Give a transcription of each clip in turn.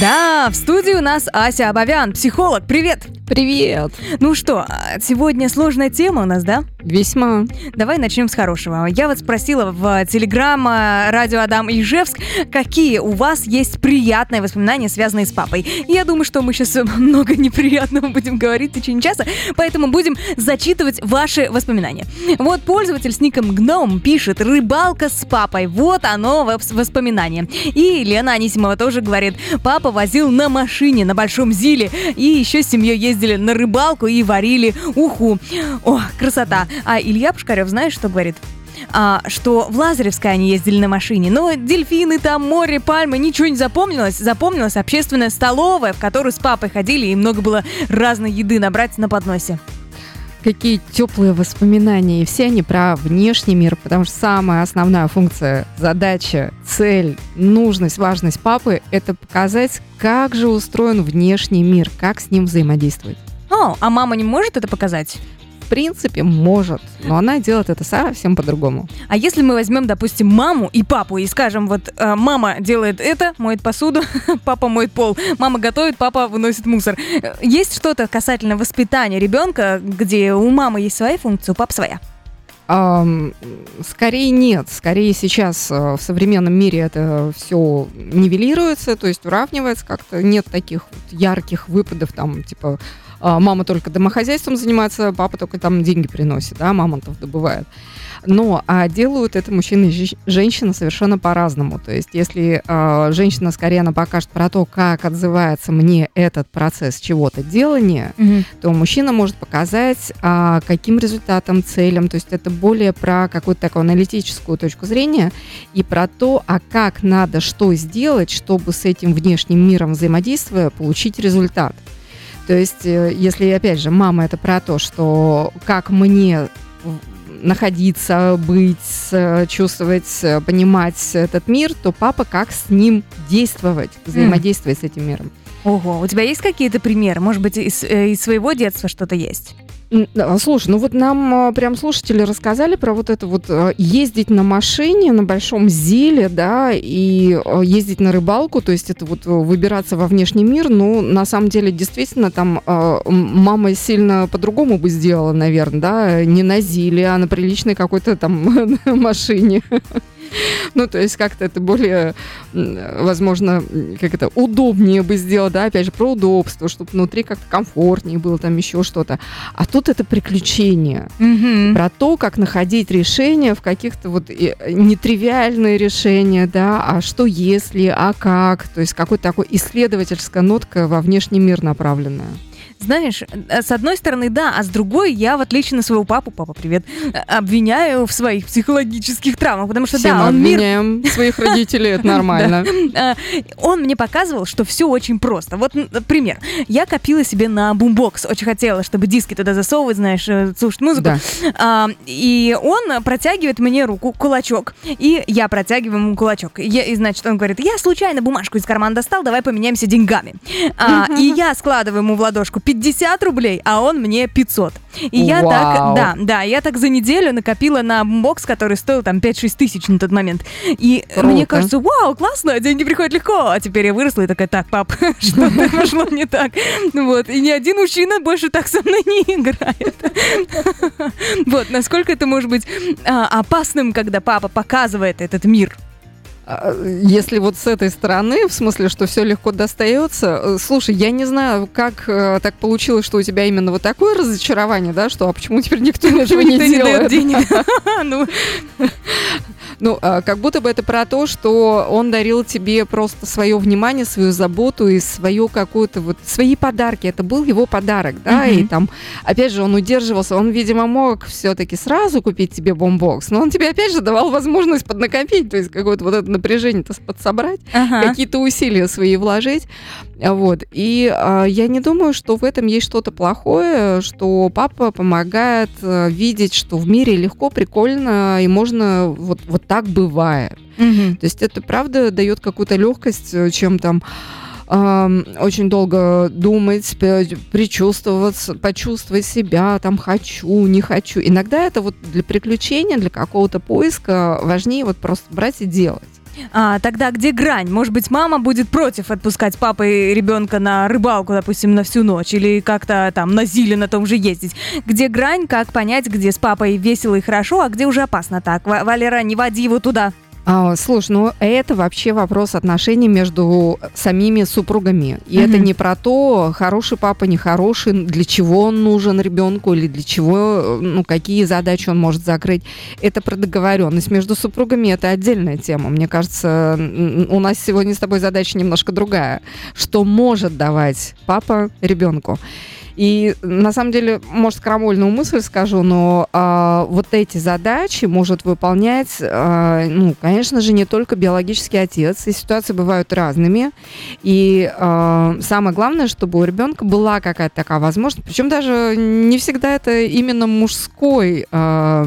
Да, в студии у нас Ася Абовян, психолог. Привет! Привет! Ну что, сегодня сложная тема у нас, да? Весьма. Давай начнем с хорошего. Я вот спросила в Телеграм радио Адам Ижевск, какие у вас есть приятные воспоминания, связанные с папой. Я думаю, что мы сейчас много неприятного будем говорить в течение часа, поэтому будем зачитывать ваши воспоминания. Вот пользователь с ником Гном пишет «Рыбалка с папой». Вот оно, воспоминание. И Лена Анисимова тоже говорит «Папа папа возил на машине на Большом Зиле. И еще с семьей ездили на рыбалку и варили уху. О, красота. А Илья Пушкарев, знаешь, что говорит? а, что в Лазаревской они ездили на машине, но дельфины там, море, пальмы, ничего не запомнилось. Запомнилась общественная столовая, в которую с папой ходили, и много было разной еды набрать на подносе какие теплые воспоминания. И все они про внешний мир, потому что самая основная функция, задача, цель, нужность, важность папы – это показать, как же устроен внешний мир, как с ним взаимодействовать. О, а мама не может это показать? В принципе, может, но она делает это совсем по-другому. А если мы возьмем, допустим, маму и папу и скажем, вот э, мама делает это, моет посуду, папа моет пол, мама готовит, папа выносит мусор. Есть что-то касательно воспитания ребенка, где у мамы есть своя функция, у папы своя? Скорее нет. Скорее сейчас uh, в современном мире это все нивелируется, то есть уравнивается как-то. Нет таких вот ярких выпадов, там, типа, мама только домохозяйством занимается, папа только там деньги приносит, да, мамонтов добывает. Но а делают это мужчины и женщины совершенно по-разному. То есть, если э, женщина скорее она покажет про то, как отзывается мне этот процесс чего-то делания, mm-hmm. то мужчина может показать, э, каким результатом, целям. То есть, это более про какую-то такую аналитическую точку зрения и про то, а как надо что сделать, чтобы с этим внешним миром взаимодействуя получить результат. То есть, э, если, опять же, мама это про то, что как мне находиться, быть, чувствовать, понимать этот мир, то папа как с ним действовать, взаимодействовать mm. с этим миром. Ого, у тебя есть какие-то примеры? Может быть, из, э, из своего детства что-то есть? Слушай, ну вот нам а, прям слушатели рассказали про вот это вот а, ездить на машине на большом зеле, да, и а, ездить на рыбалку, то есть это вот выбираться во внешний мир, ну, на самом деле, действительно, там мама сильно по-другому бы сделала, наверное, да, не на зиле, а на приличной какой-то там машине. Ну, то есть как-то это более, возможно, как это, удобнее бы сделать, да, опять же, про удобство, чтобы внутри как-то комфортнее было, там еще что-то. А тут это приключение. Mm-hmm. Про то, как находить решения в каких-то вот нетривиальные решения, да, а что если, а как, то есть какой-то такой исследовательская нотка во внешний мир направленная. Знаешь, э, с одной стороны, да, а с другой я, в отличие на своего папу, папа, привет, э, обвиняю в своих психологических травмах, потому что, Все да, мы он обвиняем мир... своих родителей, это нормально. Э, он мне показывал, что все очень просто. Вот пример. Я копила себе на бумбокс, очень хотела, чтобы диски туда засовывать, знаешь, слушать музыку. А, и он протягивает мне руку, кулачок, и я протягиваю ему кулачок. И, значит, он говорит, я случайно бумажку из кармана достал, давай поменяемся деньгами. А, и я складываю ему в ладошку 50 рублей, а он мне 500. И Вау. я так, да, да, я так за неделю накопила на бокс, который стоил там 5-6 тысяч на тот момент. И Круто. мне кажется, вау, классно, деньги приходят легко. А теперь я выросла и такая, так, пап, что-то пошло не так. Вот, и ни один мужчина больше так со мной не играет. Вот, насколько это может быть а, опасным, когда папа показывает этот мир если вот с этой стороны, в смысле, что все легко достается, э, слушай, я не знаю, как э, так получилось, что у тебя именно вот такое разочарование, да, что а почему теперь никто ничего не делает? Ну. Ну, а, как будто бы это про то, что он дарил тебе просто свое внимание, свою заботу и свою какую-то вот свои подарки. Это был его подарок, да, и там, опять же, он удерживался, он, видимо, мог все-таки сразу купить тебе бомбокс, но он тебе опять же давал возможность поднакопить, то есть какое-то вот это напряжение-то подсобрать, ага. какие-то усилия свои вложить. Вот. И э, я не думаю, что в этом есть что-то плохое, что папа помогает э, видеть, что в мире легко, прикольно, и можно вот, вот так бывает. Угу. То есть это правда дает какую-то легкость, э, чем там очень долго думать, причувствоваться, почувствовать себя, там хочу, не хочу. Иногда это вот для приключения, для какого-то поиска важнее вот просто брать и делать. А, тогда где грань? Может быть, мама будет против отпускать папы ребенка на рыбалку, допустим, на всю ночь, или как-то там на Зиле на том же ездить. Где грань, как понять, где с папой весело и хорошо, а где уже опасно так? Валера, не води его туда. А, слушай, ну это вообще вопрос отношений между самими супругами. И mm-hmm. это не про то, хороший папа, нехороший, для чего он нужен ребенку или для чего, ну, какие задачи он может закрыть. Это про договоренность между супругами, это отдельная тема. Мне кажется, у нас сегодня с тобой задача немножко другая. Что может давать папа ребенку? И на самом деле, может, крамольную мысль скажу, но а, вот эти задачи может выполнять, а, ну, конечно же, не только биологический отец. И ситуации бывают разными. И а, самое главное, чтобы у ребенка была какая-то такая возможность. Причем даже не всегда это именно мужской. А,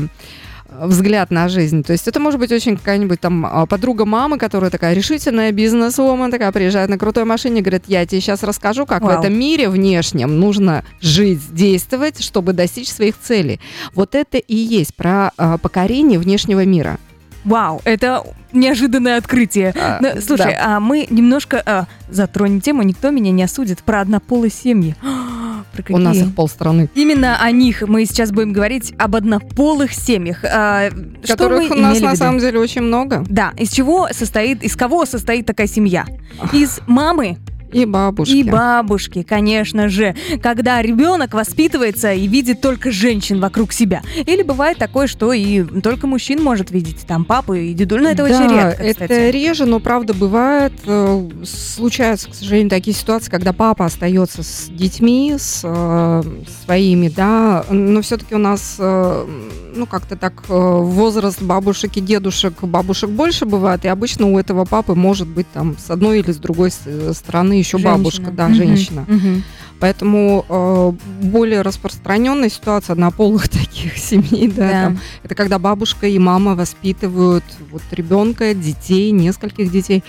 взгляд на жизнь. То есть это может быть очень какая-нибудь там а, подруга мамы, которая такая решительная бизнес-вумен, такая приезжает на крутой машине, говорит, я тебе сейчас расскажу, как Вау. в этом мире внешнем нужно жить, действовать, чтобы достичь своих целей. Вот это и есть про а, покорение внешнего мира. Вау, это неожиданное открытие. А, Но, слушай, да. а мы немножко а, затронем тему, никто меня не осудит, про однополые семьи. Про какие? У нас их полстраны. Именно о них мы сейчас будем говорить об однополых семьях. А, Которых у нас на самом деле очень много. Да, из чего состоит, из кого состоит такая семья? Из мамы, и бабушки. И бабушки, конечно же. Когда ребенок воспитывается и видит только женщин вокруг себя. Или бывает такое, что и только мужчин может видеть. Там папу и дедуль. Но это да, очень редко, кстати. это реже, но правда бывает. Э, случаются, к сожалению, такие ситуации, когда папа остается с детьми, с э, своими, да. Но все-таки у нас, э, ну, как-то так э, возраст бабушек и дедушек, бабушек больше бывает. И обычно у этого папы может быть там с одной или с другой стороны еще женщина. бабушка, да, угу. женщина. Угу. Поэтому э, более распространенная ситуация на полых таких семей, да, да. Там, это когда бабушка и мама воспитывают вот ребенка, детей, нескольких детей.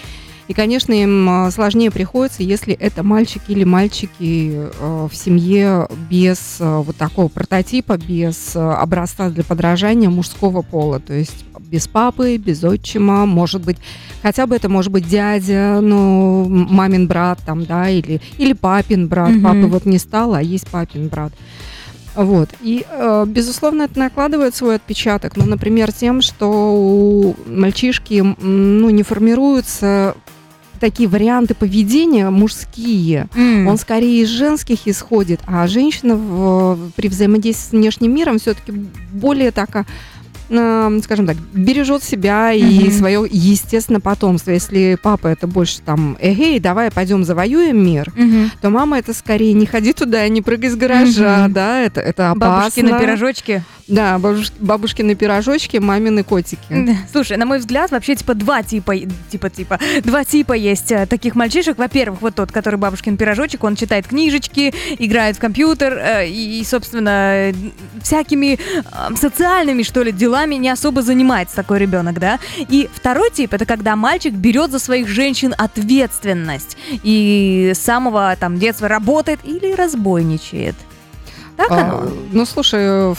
И, конечно, им э, сложнее приходится, если это мальчики или мальчики э, в семье без э, вот такого прототипа, без образца для подражания мужского пола. То есть без папы, без отчима, может быть, хотя бы это может быть дядя, ну, мамин брат там, да, или, или папин брат. Mm-hmm. Папы вот не стало, а есть папин брат. Вот. И, э, безусловно, это накладывает свой отпечаток. Ну, например, тем, что у мальчишки ну, не формируются такие варианты поведения мужские. Mm. Он скорее из женских исходит, а женщина в, при взаимодействии с внешним миром все-таки более такая скажем так, бережет себя и mm-hmm. свое, естественно, потомство. Если папа это больше там, эгей, давай пойдем завоюем мир, mm-hmm. то мама это скорее не ходи туда, не прыгай с гаража, mm-hmm. да, это, это опасно. Бабушки на пирожочке. Да, бабуш, бабушкины пирожочки, мамины котики. Да. Слушай, на мой взгляд, вообще типа два типа, типа, типа, два типа есть э, таких мальчишек. Во-первых, вот тот, который бабушкин пирожочек, он читает книжечки, играет в компьютер э, и, собственно, всякими э, социальными, что ли, делами не особо занимается такой ребенок, да. И второй тип это когда мальчик берет за своих женщин ответственность и с самого там детства работает или разбойничает. Так а, оно? Ну, слушай, в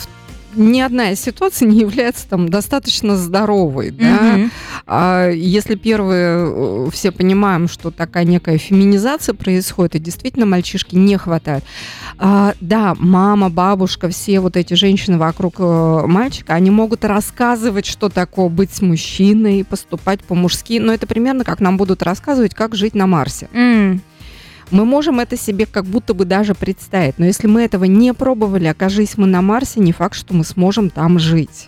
ни одна из ситуаций не является там достаточно здоровой, да. А если первые э, все понимаем, что такая некая феминизация происходит, и действительно мальчишки не хватает. А, да, мама, бабушка, все вот эти женщины вокруг э, мальчика, они могут рассказывать, что такое быть мужчиной, поступать по-мужски, но это примерно как нам будут рассказывать, как жить на Марсе. Mm. Мы можем это себе как будто бы даже представить, но если мы этого не пробовали, окажись мы на Марсе, не факт, что мы сможем там жить.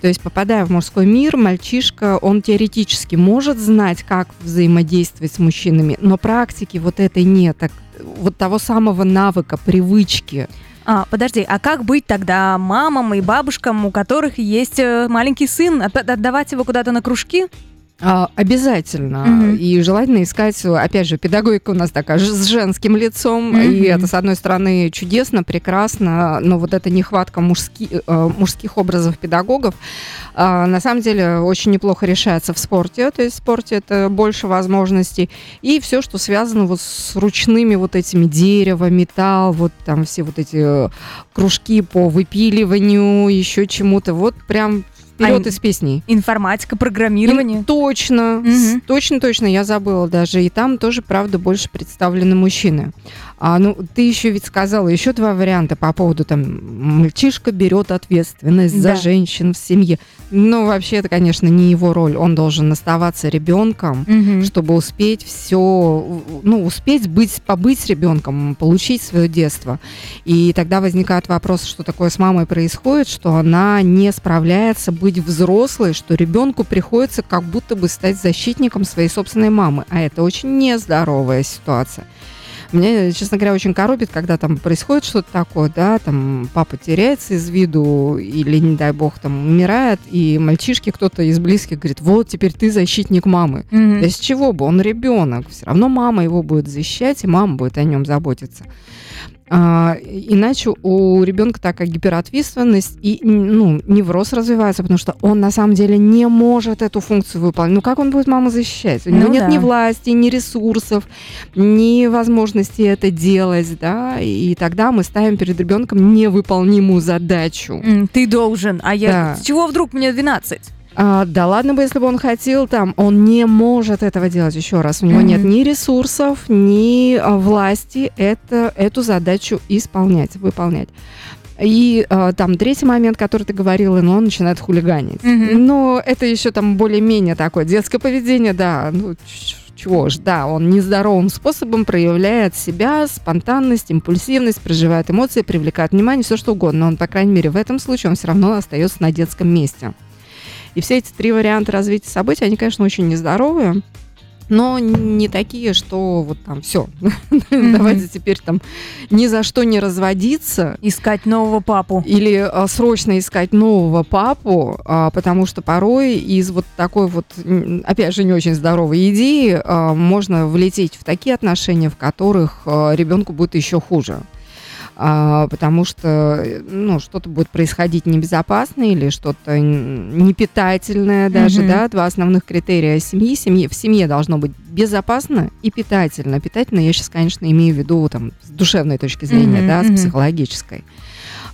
То есть, попадая в мужской мир, мальчишка, он теоретически может знать, как взаимодействовать с мужчинами, но практики вот этой нет, так, вот того самого навыка, привычки. А, подожди, а как быть тогда мамам и бабушкам, у которых есть э, маленький сын? Отдавать его куда-то на кружки? А, обязательно. Mm-hmm. И желательно искать, опять же, педагогика у нас такая с женским лицом. Mm-hmm. И это, с одной стороны, чудесно, прекрасно, но вот эта нехватка мужски, э, мужских образов педагогов а, на самом деле очень неплохо решается в спорте. То есть в спорте это больше возможностей. И все, что связано вот с ручными вот этими дерево, металл, вот там все вот эти кружки по выпиливанию, еще чему-то. Вот прям вперед а из песней. Информатика, программирование. И, точно, угу. точно, точно, я забыла даже. И там тоже, правда, больше представлены мужчины. А, ну, ты еще ведь сказала еще два варианта по поводу там мальчишка берет ответственность да. за женщин в семье. Ну, вообще, это, конечно, не его роль. Он должен оставаться ребенком, угу. чтобы успеть все, ну, успеть быть, побыть ребенком, получить свое детство. И тогда возникает вопрос, что такое с мамой происходит, что она не справляется быть взрослой, что ребенку приходится как будто бы стать защитником своей собственной мамы. А это очень нездоровая ситуация. Меня, честно говоря, очень коробит, когда там происходит что-то такое, да, там папа теряется из виду или, не дай бог, там умирает, и мальчишки, кто-то из близких говорит, вот теперь ты защитник мамы. Mm-hmm. Да с чего бы? Он ребенок. Все равно мама его будет защищать, и мама будет о нем заботиться. А, иначе у ребенка такая гиперответственность и ну, невроз развивается, потому что он на самом деле не может эту функцию выполнить. Ну как он будет маму защищать? У него ну, нет да. ни власти, ни ресурсов, ни возможности это делать, да, и тогда мы ставим перед ребенком невыполнимую задачу. Ты должен, а я... Да. С чего вдруг мне 12? А, да ладно бы, если бы он хотел там, он не может этого делать еще раз. У него mm-hmm. нет ни ресурсов, ни а, власти это, эту задачу исполнять, выполнять. И э, там третий момент, который ты говорила, но он начинает хулиганить. Mm-hmm. Но это еще там более-менее такое детское поведение, да, ну чего ж, да, он нездоровым способом проявляет себя, спонтанность, импульсивность, проживает эмоции, привлекает внимание, все что угодно. Но он, по крайней мере, в этом случае он все равно остается на детском месте. И все эти три варианта развития событий, они, конечно, очень нездоровые но не такие, что вот там все, mm-hmm. давайте теперь там ни за что не разводиться. Искать нового папу. Или а, срочно искать нового папу, а, потому что порой из вот такой вот, опять же, не очень здоровой идеи а, можно влететь в такие отношения, в которых а, ребенку будет еще хуже потому что ну, что-то будет происходить небезопасное или что-то непитательное даже, mm-hmm. да, два основных критерия семьи. семьи. В семье должно быть безопасно и питательно. Питательно я сейчас, конечно, имею в виду там, с душевной точки зрения, mm-hmm. да, с психологической.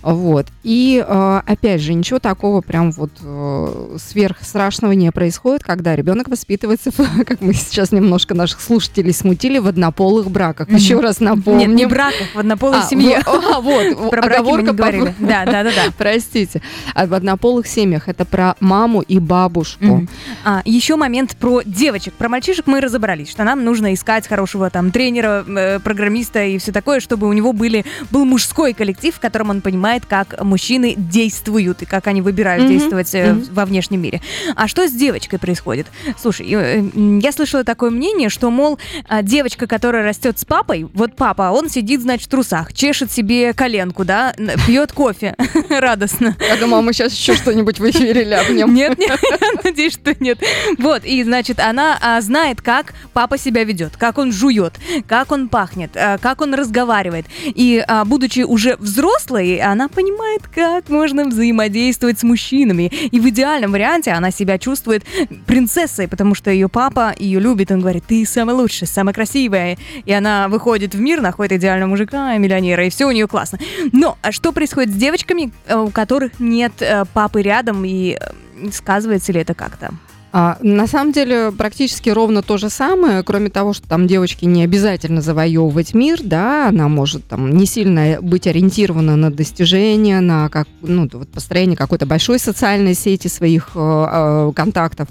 Вот. И, э, опять же, ничего такого прям вот э, сверхстрашного не происходит, когда ребенок воспитывается, как мы сейчас немножко наших слушателей смутили, в однополых браках. Mm-hmm. Еще раз напомню. Нет, не браках, в однополой а, семье. В, а, вот, про оговорка мы говорили. Да, да, да, да. Простите. А в однополых семьях это про маму и бабушку. Mm-hmm. А, еще момент про девочек. Про мальчишек мы разобрались, что нам нужно искать хорошего там тренера, э, программиста и все такое, чтобы у него были, был мужской коллектив, в котором он понимает, знает, как мужчины действуют и как они выбирают mm-hmm. действовать mm-hmm. во внешнем мире. А что с девочкой происходит? Слушай, э, я слышала такое мнение, что, мол, а, девочка, которая растет с папой, вот папа, он сидит, значит, в трусах, чешет себе коленку, да, пьет кофе радостно. Я думала, мы сейчас еще что-нибудь в эфире ляпнем. Нет, нет, надеюсь, что нет. Вот, и, значит, она а, знает, как папа себя ведет, как он жует, как он пахнет, а, как он разговаривает. И, а, будучи уже взрослой, она она понимает, как можно взаимодействовать с мужчинами. И в идеальном варианте она себя чувствует принцессой, потому что ее папа ее любит. Он говорит, ты самая лучшая, самая красивая. И она выходит в мир, находит идеального мужика, миллионера, и все у нее классно. Но а что происходит с девочками, э, у которых нет э, папы рядом, и э, сказывается ли это как-то? А, на самом деле практически ровно то же самое, кроме того, что там девочке не обязательно завоевывать мир, да, она может там не сильно быть ориентирована на достижения, на как, ну, вот построение какой-то большой социальной сети своих э, э, контактов.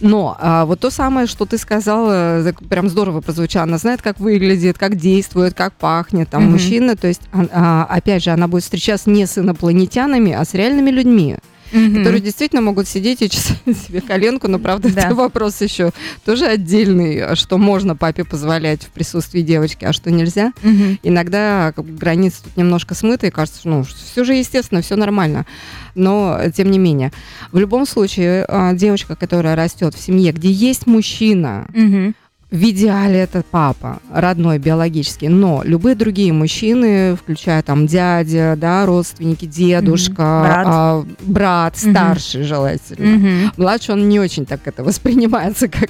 Но э, вот то самое, что ты сказала, прям здорово прозвучало, она знает, как выглядит, как действует, как пахнет там mm-hmm. мужчина, то есть, а, опять же, она будет встречаться не с инопланетянами, а с реальными людьми mm-hmm. которые действительно могут сидеть и чесать себе коленку, но, правда, да. это вопрос еще тоже отдельный, а что можно папе позволять в присутствии девочки, а что нельзя. Mm-hmm. Иногда как, границы тут немножко смыты, и кажется, ну, все же естественно, все нормально. Но, тем не менее, в любом случае, а, девочка, которая растет в семье, где есть мужчина, mm-hmm в идеале это папа, родной, биологический, но любые другие мужчины, включая там дядя, да, родственники, дедушка, mm-hmm. брат, а, брат mm-hmm. старший желательно. Mm-hmm. Младший он не очень так это воспринимается как,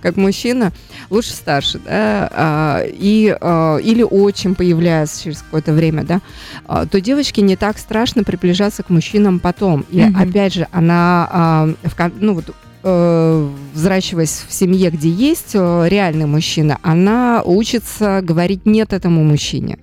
как мужчина, лучше старше, да, а, и, а, или очень появляется через какое-то время, да, а, то девочке не так страшно приближаться к мужчинам потом. И mm-hmm. опять же, она, а, в, ну вот взращиваясь в семье, где есть э, реальный мужчина, она учится говорить нет этому мужчине.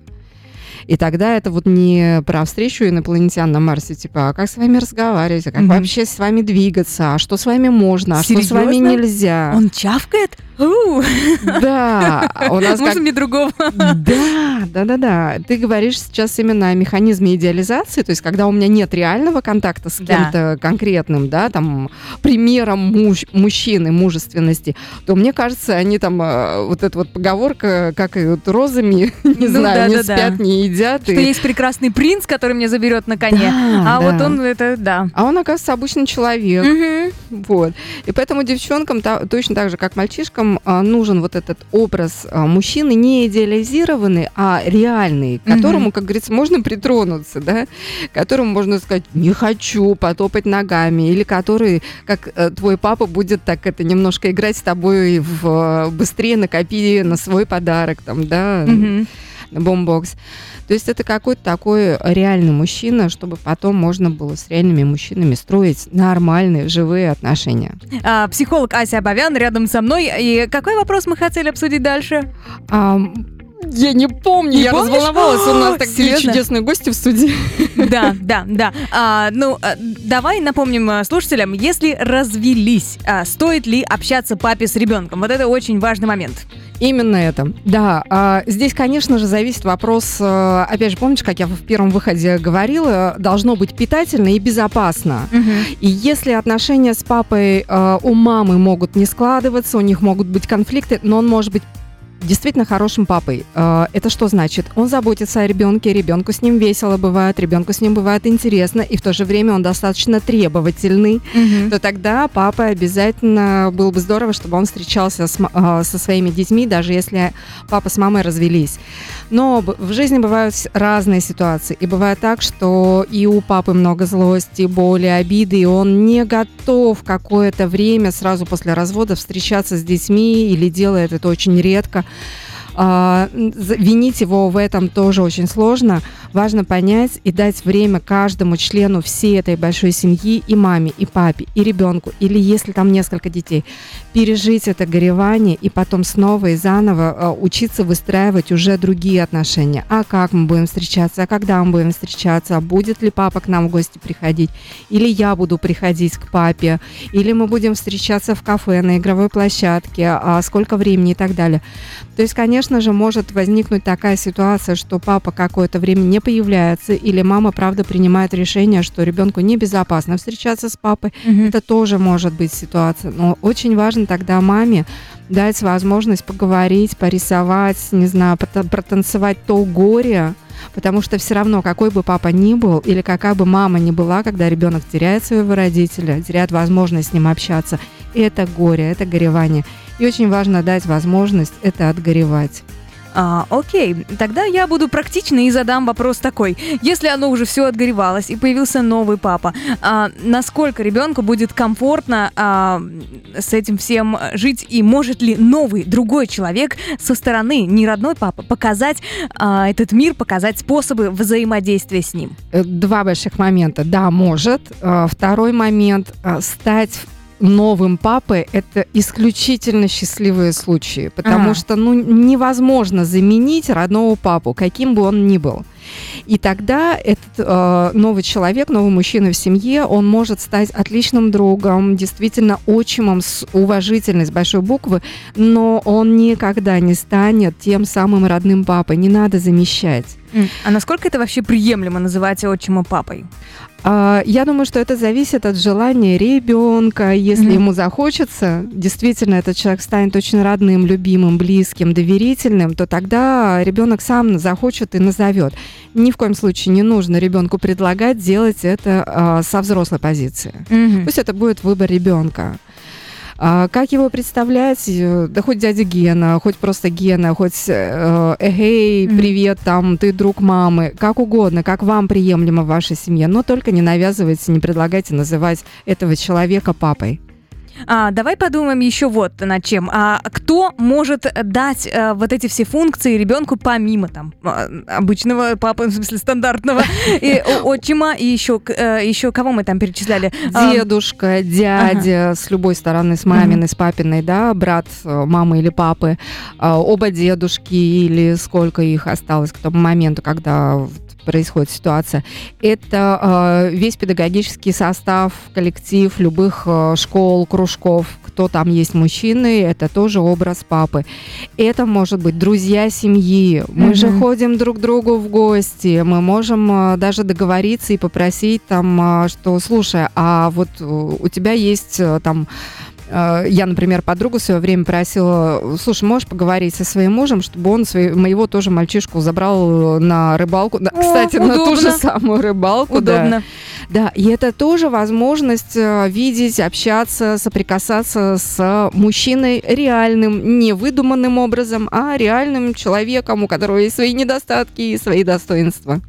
И тогда это вот не про встречу инопланетян на Марсе, типа, а как с вами разговаривать, а как mm-hmm. вообще с вами двигаться, а что с вами можно, а Серьезно? что с вами нельзя. Он чавкает? Да, у нас Можно мне другого? Да, да, да, да. Ты говоришь сейчас именно о механизме идеализации, то есть когда у меня нет реального контакта с кем-то конкретным, да, там, примером муж, мужчины, мужественности, то мне кажется, они там, э, вот эта вот поговорка, как и вот розами, не ну знаю, не спят, не едят. Что есть прекрасный принц, который меня заберет на коне, а вот он это, да. А он, оказывается, обычный человек. Вот. И поэтому девчонкам точно так же, как мальчишкам, которым а, нужен вот этот образ а, мужчины не идеализированный, а реальный, к которому, как говорится, можно притронуться, да, которому можно сказать «не хочу потопать ногами», или который, как э, твой папа, будет так это немножко играть с тобой в «быстрее накопи на свой подарок», там, да, бомбокс. То есть это какой-то такой реальный мужчина, чтобы потом можно было с реальными мужчинами строить нормальные, живые отношения. А, психолог Ася Абовян рядом со мной. И какой вопрос мы хотели обсудить дальше? А, я не помню, не я помнишь? разволновалась. У нас такие Серьезно? чудесные гости в студии. Да, да, да. А, ну, а, давай напомним а, слушателям, если развелись, а, стоит ли общаться папе с ребенком? Вот это очень важный момент. Именно это. Да, а, здесь, конечно же, зависит вопрос, а, опять же, помнишь, как я в первом выходе говорила, должно быть питательно и безопасно. Угу. И если отношения с папой а, у мамы могут не складываться, у них могут быть конфликты, но он может быть действительно хорошим папой. А, это что значит? Он заботится о ребенке, ребенку с ним весело бывает, ребенку с ним бывает интересно, и в то же время он достаточно требовательный, угу. то тогда папа обязательно было бы здорово, чтобы он встречался с, а, со своими детьми, даже если папа с мамой развелись. Но в жизни бывают разные ситуации, и бывает так, что и у папы много злости, боли, обиды, и он не готов какое-то время сразу после развода встречаться с детьми или делает это очень редко. А, винить его в этом тоже очень сложно. Важно понять и дать время каждому члену всей этой большой семьи, и маме, и папе, и ребенку, или если там несколько детей, пережить это горевание и потом снова и заново а, учиться выстраивать уже другие отношения. А как мы будем встречаться, а когда мы будем встречаться, а будет ли папа к нам в гости приходить, или я буду приходить к папе, или мы будем встречаться в кафе, на игровой площадке, а сколько времени и так далее. То есть, конечно же, может возникнуть такая ситуация, что папа какое-то время не появляется, или мама, правда, принимает решение, что ребенку небезопасно встречаться с папой. Угу. Это тоже может быть ситуация. Но очень важно тогда маме дать возможность поговорить, порисовать, не знаю, протанцевать то горе, потому что все равно, какой бы папа ни был, или какая бы мама ни была, когда ребенок теряет своего родителя, теряет возможность с ним общаться, это горе, это горевание. И очень важно дать возможность это отгоревать. А, окей, тогда я буду практичной и задам вопрос такой. Если оно уже все отгоревалось и появился новый папа, а, насколько ребенку будет комфортно а, с этим всем жить и может ли новый, другой человек со стороны, не родной папа, показать а, этот мир, показать способы взаимодействия с ним? Э, два больших момента. Да, может. А, второй момент – стать новым папой это исключительно счастливые случаи, потому ага. что ну невозможно заменить родного папу, каким бы он ни был. И тогда этот э, новый человек, новый мужчина в семье, он может стать отличным другом, действительно отчимом с уважительной, с большой буквы, но он никогда не станет тем самым родным папой. Не надо замещать. А насколько это вообще приемлемо называть отчима папой? А, я думаю, что это зависит от желания ребенка. Если mm-hmm. ему захочется, действительно, этот человек станет очень родным, любимым, близким, доверительным, то тогда ребенок сам захочет и назовет. Ни в коем случае не нужно ребенку предлагать делать это а, со взрослой позиции. Mm-hmm. Пусть это будет выбор ребенка. А, как его представлять? Э, да хоть дядя Гена, хоть просто Гена, хоть э, эй, привет, там, ты друг мамы, как угодно, как вам приемлемо в вашей семье, но только не навязывайте, не предлагайте называть этого человека папой. А, давай подумаем еще вот над чем. А, кто может дать а, вот эти все функции ребенку помимо там а, обычного папы, в смысле стандартного, и отчима, и еще, а, э, еще кого мы там перечисляли? Дедушка, дядя, ага. с любой стороны, с маминой, с папиной, да, брат э, мамы или папы, а, оба дедушки или сколько их осталось к тому моменту, когда происходит ситуация. Это э, весь педагогический состав, коллектив любых э, школ, кружков, кто там есть мужчины, это тоже образ папы. Это может быть друзья семьи. Мы mm-hmm. же ходим друг к другу в гости, мы можем э, даже договориться и попросить там, э, что, слушай, а вот э, у тебя есть э, там я, например, подругу в свое время просила, слушай, можешь поговорить со своим мужем, чтобы он свой, моего тоже мальчишку забрал на рыбалку. О, Кстати, удобно. на ту же самую рыбалку. Удобно. Да. да, и это тоже возможность э, видеть, общаться, соприкасаться с мужчиной реальным, не выдуманным образом, а реальным человеком, у которого есть свои недостатки и свои достоинства.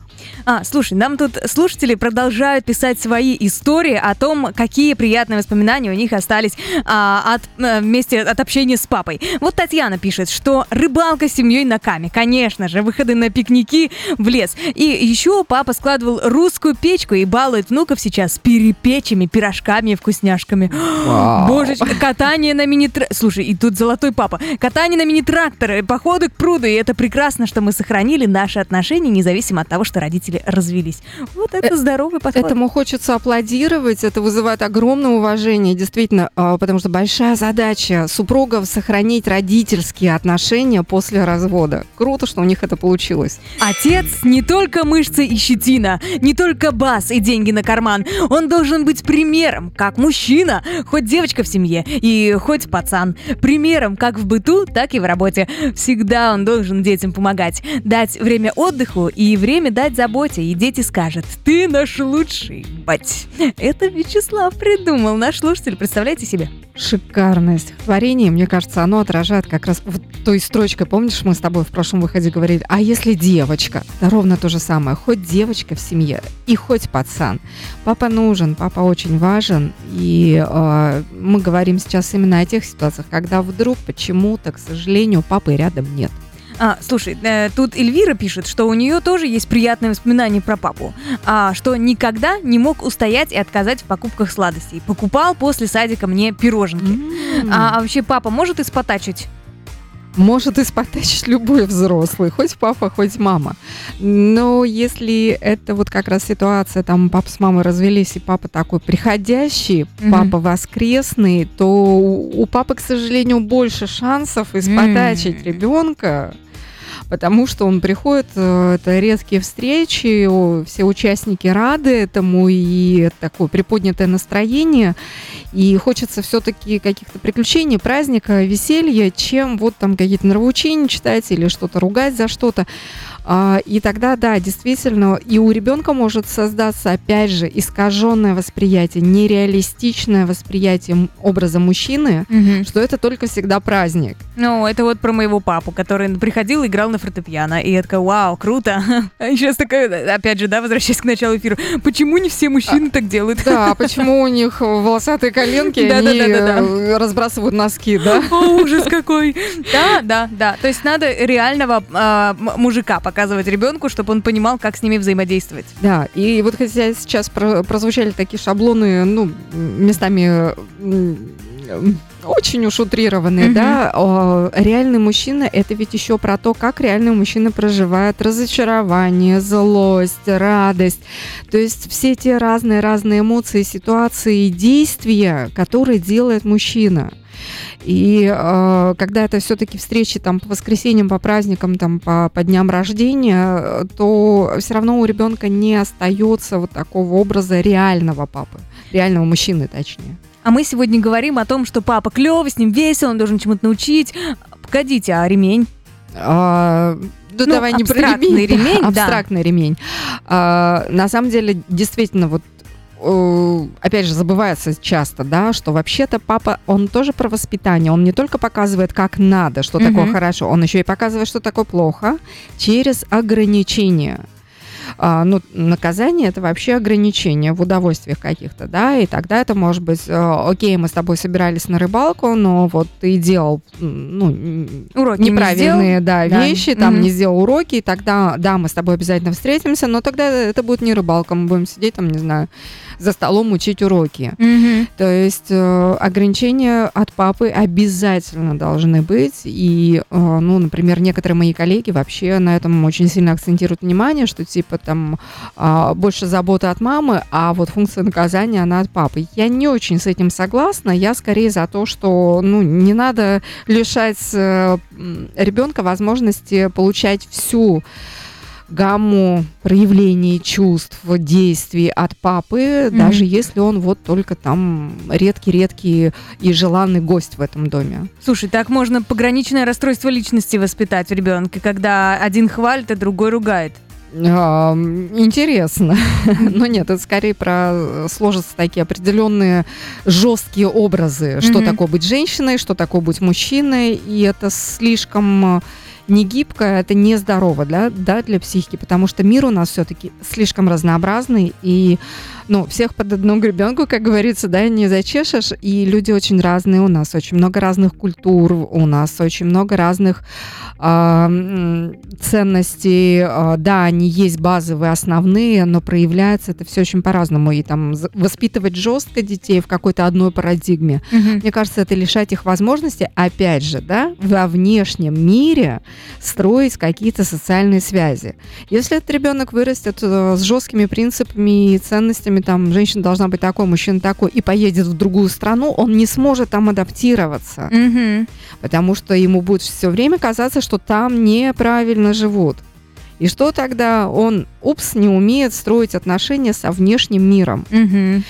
А, слушай, нам тут слушатели продолжают писать свои истории о том, какие приятные воспоминания у них остались а, от, а, вместе от общения с папой. Вот Татьяна пишет, что рыбалка с семьей на Каме, конечно же, выходы на пикники в лес. И еще папа складывал русскую печку и балует внуков сейчас перепечами, пирожками и вкусняшками. Вау. Боже, катание на мини-тракторе. Слушай, и тут золотой папа. Катание на мини-тракторе, походы к пруду. И это прекрасно, что мы сохранили наши отношения, независимо от того, что родители развелись. Вот это э, здоровый подход. Этому хочется аплодировать, это вызывает огромное уважение, действительно, а, потому что большая задача супругов сохранить родительские отношения после развода. Круто, что у них это получилось. Отец не только мышцы и щетина, не только бас и деньги на карман. Он должен быть примером, как мужчина, хоть девочка в семье и хоть пацан. Примером как в быту, так и в работе. Всегда он должен детям помогать, дать время отдыху и время дать заботе, и дети скажут «Ты наш лучший, бать». Это Вячеслав придумал, наш слушатель, представляете себе? Шикарное стихотворение, мне кажется, оно отражает как раз вот той строчкой, помнишь, мы с тобой в прошлом выходе говорили, а если девочка? Да ровно то же самое, хоть девочка в семье и хоть пацан. Папа нужен, папа очень важен, и э, мы говорим сейчас именно о тех ситуациях, когда вдруг почему-то, к сожалению, папы рядом нет. А, слушай, э, тут Эльвира пишет, что у нее тоже есть приятные воспоминания про папу, а, что никогда не мог устоять и отказать в покупках сладостей. Покупал после садика мне пироженки. Mm-hmm. А, а вообще папа может испотачить? может испотачить любой взрослый, хоть папа, хоть мама. Но если это вот как раз ситуация, там папа с мамой развелись, и папа такой приходящий, mm-hmm. папа воскресный, то у папы, к сожалению, больше шансов испотачить mm-hmm. ребенка, потому что он приходит, э, это редкие встречи, все участники рады этому, и такое приподнятое настроение, и хочется все-таки каких-то приключений, праздника, веселья, чем вот там какие-то нравоучения читать или что-то ругать за что-то. А, и тогда, да, действительно, и у ребенка может создаться, опять же, искаженное восприятие, нереалистичное восприятие образа мужчины, угу. что это только всегда праздник. Ну, это вот про моего папу, который приходил и играл на фортепиано. И я такая, вау, круто. А сейчас такая, опять же, да, возвращаясь к началу эфира, почему не все мужчины а, так делают? Да, почему у них волосатые коленки, они э, разбрасывают носки, да? О, ужас какой. Да, да, да. То есть надо реального а, мужика пока показывать ребенку, чтобы он понимал, как с ними взаимодействовать. Да, и вот хотя сейчас прозвучали такие шаблоны, ну, местами очень уж утрированные, mm-hmm. да, реальный мужчина это ведь еще про то, как реальный мужчина проживает разочарование, злость, радость, то есть все те разные-разные эмоции, ситуации и действия, которые делает мужчина. И э, когда это все-таки встречи там по воскресеньям, по праздникам, там по, по дням рождения, то все равно у ребенка не остается вот такого образа реального папы, реального мужчины, точнее. А мы сегодня говорим о том, что папа клевый, с ним весело, он должен чему-то научить. Погодите, а ремень? А, да ну, давай не про ремень. ремень да, абстрактный ремень. А, на самом деле, действительно, вот опять же, забывается часто, да, что вообще-то папа, он тоже про воспитание. Он не только показывает, как надо, что mm-hmm. такое хорошо, он еще и показывает, что такое плохо через ограничения. А, ну, наказание это вообще ограничение в удовольствиях каких-то, да, и тогда это может быть, э, окей, мы с тобой собирались на рыбалку, но вот ты делал, ну, уроки неправильные, не да, да, вещи, там mm-hmm. не сделал уроки, и тогда, да, мы с тобой обязательно встретимся, но тогда это будет не рыбалка, мы будем сидеть там, не знаю, за столом учить уроки. Mm-hmm. То есть э, ограничения от папы обязательно должны быть. И, э, ну, например, некоторые мои коллеги вообще на этом очень сильно акцентируют внимание, что типа там э, больше заботы от мамы, а вот функция наказания она от папы. Я не очень с этим согласна. Я скорее за то, что ну, не надо лишать э, ребенка возможности получать всю гамму проявлений чувств, действий от папы, mm-hmm. даже если он вот только там редкий-редкий и желанный гость в этом доме. Слушай, так можно пограничное расстройство личности воспитать в ребенке, когда один хвалит, а другой ругает. Интересно. Но нет, это скорее про сложатся такие определенные жесткие образы, что такое быть женщиной, что такое быть мужчиной, и это слишком не гибкое, это нездорово для, да, для психики, потому что мир у нас все-таки слишком разнообразный, и ну, всех под одну гребенку, как говорится, да, не зачешешь, и люди очень разные, у нас очень много разных культур, у нас очень много разных э, ценностей, э, да, они есть базовые, основные, но проявляется это все очень по-разному, и там воспитывать жестко детей в какой-то одной парадигме, mm-hmm. мне кажется, это лишать их возможности, опять же, да, во внешнем мире строить какие-то социальные связи. Если этот ребенок вырастет э, с жесткими принципами и ценностями, там, женщина должна быть такой, мужчина такой, и поедет в другую страну, он не сможет там адаптироваться. Mm-hmm. Потому что ему будет все время казаться, что там неправильно живут. И что тогда он, упс, не умеет строить отношения со внешним миром. Mm-hmm.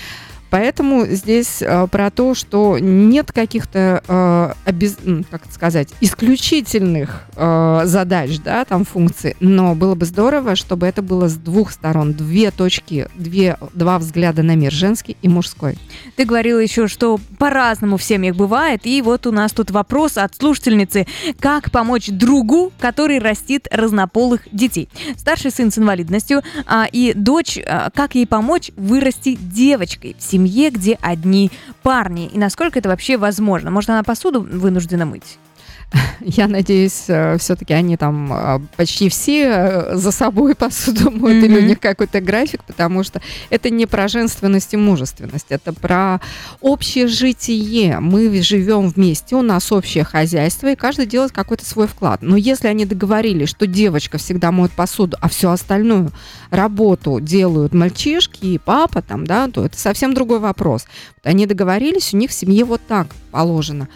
Поэтому здесь э, про то, что нет каких-то, э, обез... как сказать, исключительных э, задач, да, там функций, но было бы здорово, чтобы это было с двух сторон, две точки, две, два взгляда на мир, женский и мужской. Ты говорила еще, что по-разному в семьях бывает, и вот у нас тут вопрос от слушательницы, как помочь другу, который растит разнополых детей. Старший сын с инвалидностью а, и дочь, а, как ей помочь вырасти девочкой в семье? Семье, где одни парни? И насколько это вообще возможно? Может, она посуду вынуждена мыть? Я надеюсь, э, все-таки они там э, почти все э, за собой посуду моют, mm-hmm. или у них какой-то график, потому что это не про женственность и мужественность, это про общее житие. Мы живем вместе, у нас общее хозяйство, и каждый делает какой-то свой вклад. Но если они договорились, что девочка всегда моет посуду, а всю остальную работу делают мальчишки и папа там, да, то это совсем другой вопрос. Они договорились, у них в семье вот так положено.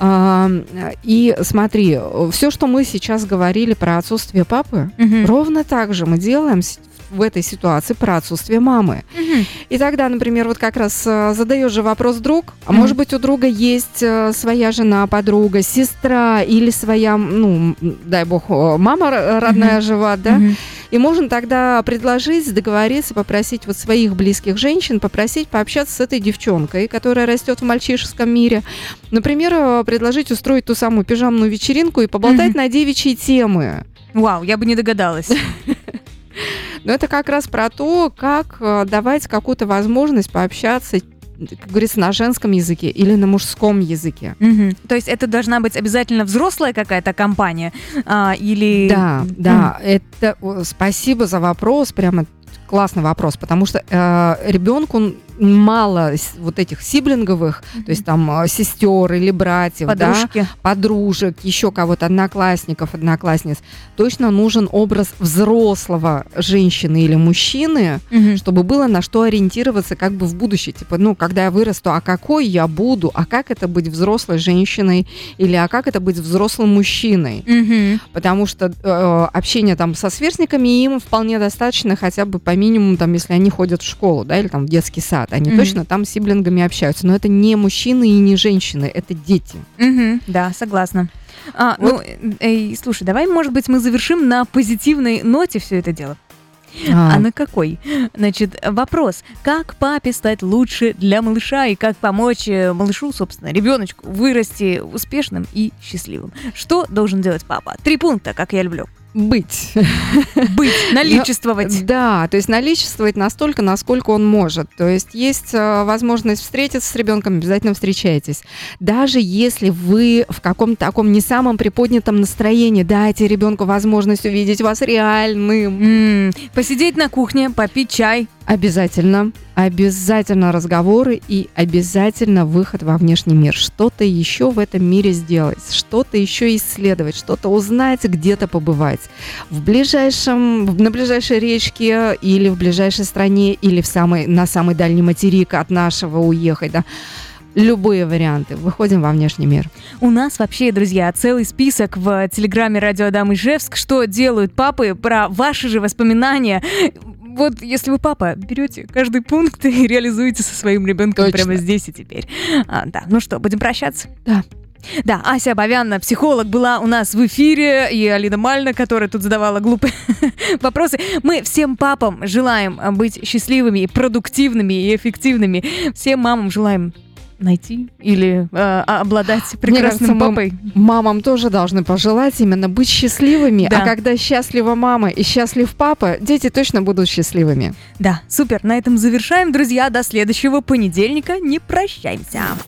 И смотри, все, что мы сейчас говорили про отсутствие папы, угу. ровно так же мы делаем в этой ситуации про отсутствие мамы. Угу. И тогда, например, вот как раз э, задаешь же вопрос друг, а угу. может быть у друга есть э, своя жена, подруга, сестра или своя, ну, дай бог, мама родная угу. жива, да? Угу. И можно тогда предложить, договориться, попросить вот своих близких женщин, попросить пообщаться с этой девчонкой, которая растет в мальчишеском мире. Например, э, предложить устроить ту самую пижамную вечеринку и поболтать mm-hmm. на девичьи темы. Вау, я бы не догадалась. Но это как раз про то, как э, давать какую-то возможность пообщаться как говорится, на женском языке или на мужском языке. Угу. То есть это должна быть обязательно взрослая какая-то компания а, или... Да, да, это спасибо за вопрос, прямо классный вопрос, потому что э, ребенку мало вот этих сиблинговых, mm-hmm. то есть там а, сестер или братьев, Подружки. да, подружек, еще кого-то, одноклассников, одноклассниц. Точно нужен образ взрослого женщины или мужчины, mm-hmm. чтобы было на что ориентироваться как бы в будущее. Типа, ну, когда я вырасту, а какой я буду, а как это быть взрослой женщиной или а как это быть взрослым мужчиной. Mm-hmm. Потому что э, общение там со сверстниками им вполне достаточно хотя бы по минимуму, там, если они ходят в школу, да, или там в детский сад они mm-hmm. точно там с сиблингами общаются, но это не мужчины и не женщины, это дети. Mm-hmm. Да, согласна. А, вот. Ну, эй, слушай, давай, может быть, мы завершим на позитивной ноте все это дело. А. а на какой? Значит, вопрос. Как папе стать лучше для малыша и как помочь э, малышу, собственно, ребеночку вырасти успешным и счастливым? Что должен делать папа? Три пункта, как я люблю быть. Быть, наличествовать. Да, то есть наличествовать настолько, насколько он может. То есть есть э, возможность встретиться с ребенком, обязательно встречайтесь. Даже если вы в каком-то таком не самом приподнятом настроении, дайте ребенку возможность увидеть вас реальным. Посидеть на кухне, попить чай, Обязательно, обязательно разговоры и обязательно выход во внешний мир. Что-то еще в этом мире сделать, что-то еще исследовать, что-то узнать, где-то побывать. В ближайшем, на ближайшей речке или в ближайшей стране, или в самой, на самый дальний материк от нашего уехать, да любые варианты. Выходим во внешний мир. У нас вообще, друзья, целый список в телеграме Радио Адам Ижевск, что делают папы про ваши же воспоминания вот если вы папа, берете каждый пункт и реализуете со своим ребенком Точно. прямо здесь и теперь. А, да, ну что, будем прощаться? Да. Да, Ася Бавянна, психолог, была у нас в эфире, и Алина Мальна, которая тут задавала глупые вопросы. Мы всем папам желаем быть счастливыми, продуктивными и эффективными. Всем мамам желаем найти или э, обладать прекрасным Мне папой. Мамам тоже должны пожелать именно быть счастливыми. Да. А когда счастлива мама и счастлив папа, дети точно будут счастливыми. Да, супер. На этом завершаем, друзья. До следующего понедельника. Не прощаемся.